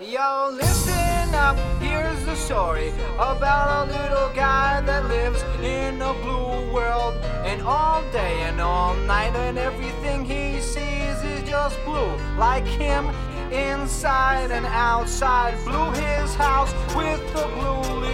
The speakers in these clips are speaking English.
Yo, listen up, here's the story about a little guy that lives in a blue world. And all day and all night, and everything he sees is just blue. Like him, inside and outside. Blue his house with the blue little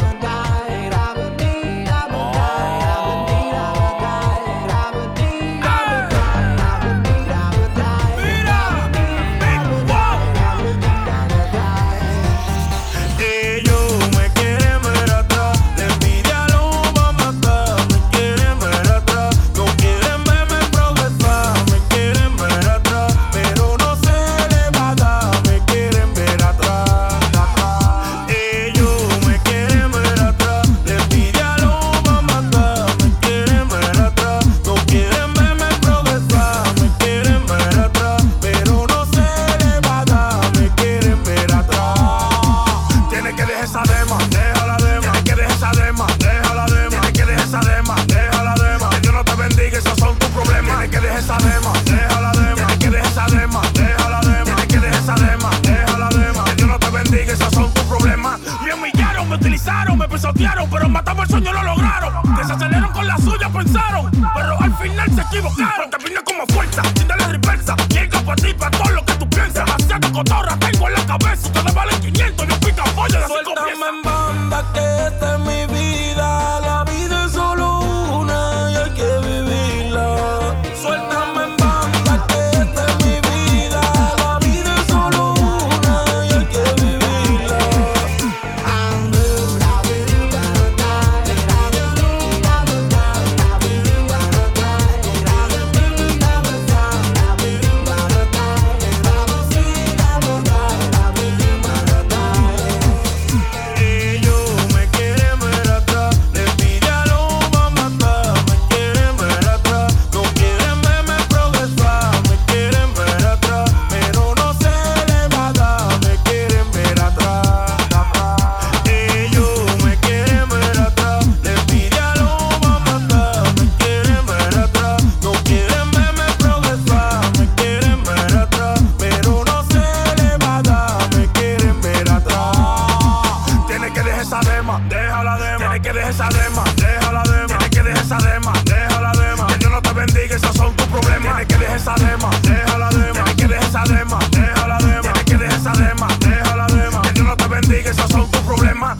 me utilizaron, me pisotearon, pero matamos el sueño lo lograron. Desaceleraron con la suya, pensaron, pero al final se equivocaron. Te vine como fuerza, sin darle reversa. Llega para ti, para todo lo que tú piensas. Demasiada cotorra tengo en la cabeza. Ustedes valen 500, yo pica pollo de piezas. en que esta dema, deja la dema. Tienes que dejar esa dema, deja la dema. Tienes que dejar esa dema, deja la dema. Que Dios no te bendiga, esos son tus problemas. Tienes que dejar esa dema, deja la dema. Tienes que dejar esa dema, deja la dema. Tienes que dejar esa dema, deja la dema. Que Dios no te bendiga, esos son tus problemas.